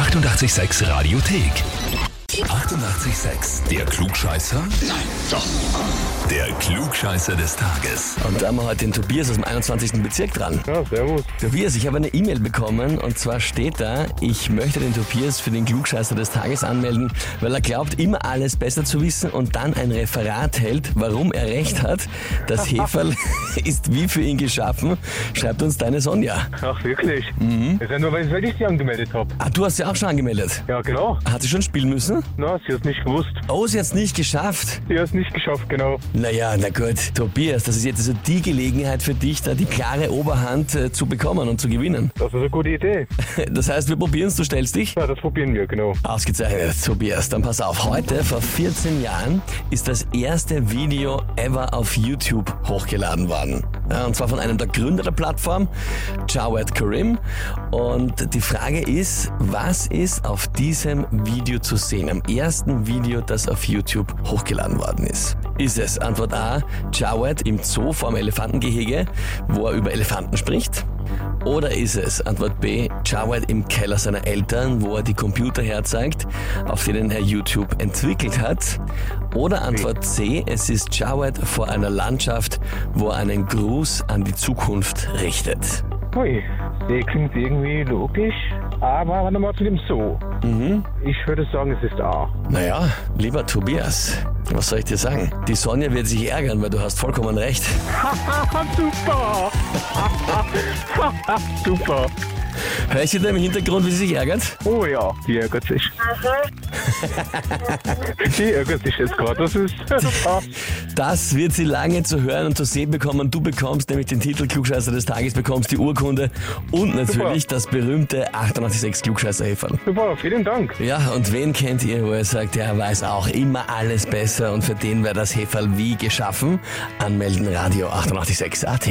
886 Radiothek. 88,6. Der Klugscheißer? Nein, doch. Der Klugscheißer des Tages. Und da haben wir heute den Tobias aus dem 21. Bezirk dran. Ja, servus. Tobias, ich habe eine E-Mail bekommen und zwar steht da, ich möchte den Tobias für den Klugscheißer des Tages anmelden, weil er glaubt, immer alles besser zu wissen und dann ein Referat hält, warum er recht hat. Das Heferl ist wie für ihn geschaffen, schreibt uns deine Sonja. Ach, wirklich? Mhm. Das ist ja nur, weil weil ich sie angemeldet habe. Ah, du hast sie auch schon angemeldet. Ja, genau. Hat sie schon spielen müssen? Na, sie hat nicht gewusst. Oh, sie hat es nicht geschafft. Sie hat es nicht geschafft, genau. Naja, na gut, Tobias, das ist jetzt also die Gelegenheit für dich, da die klare Oberhand äh, zu bekommen und zu gewinnen. Das ist eine gute Idee. Das heißt, wir probieren es, du stellst dich? Ja, das probieren wir, genau. Ausgezeichnet, Tobias. Dann pass auf. Heute, vor 14 Jahren, ist das erste Video ever auf YouTube hochgeladen worden. Ja, und zwar von einem der Gründer der Plattform, Jawed Karim. Und die Frage ist, was ist auf diesem Video zu sehen? Am ersten Video, das auf YouTube hochgeladen worden ist. Ist es Antwort A, Jawed im Zoo vorm Elefantengehege, wo er über Elefanten spricht? Oder ist es, Antwort B, Jawed im Keller seiner Eltern, wo er die Computer herzeigt, auf denen er YouTube entwickelt hat? Oder Antwort C, es ist Jawed vor einer Landschaft, wo er einen Gruß an die Zukunft richtet. Ui, der klingt irgendwie logisch. Aber warte mal zu dem So. Mhm. Ich würde sagen, es ist A. Naja, lieber Tobias, was soll ich dir sagen? Die Sonja wird sich ärgern, weil du hast vollkommen recht. Super! Super! Hör ich da im Hintergrund, wie sie sich ärgert? Oh ja, die ärgert sich. die ärgert sich jetzt gerade. Das ist. Das wird sie lange zu hören und zu sehen bekommen. Du bekommst nämlich den Titel Klugscheißer des Tages, bekommst die Urkunde und natürlich das berühmte 886 klugscheißer -Häferl. Super, vielen Dank. Ja, und wen kennt ihr, wo er sagt, der weiß auch immer alles besser und für den wäre das Heferl wie geschaffen? Anmelden Radio 886 AT.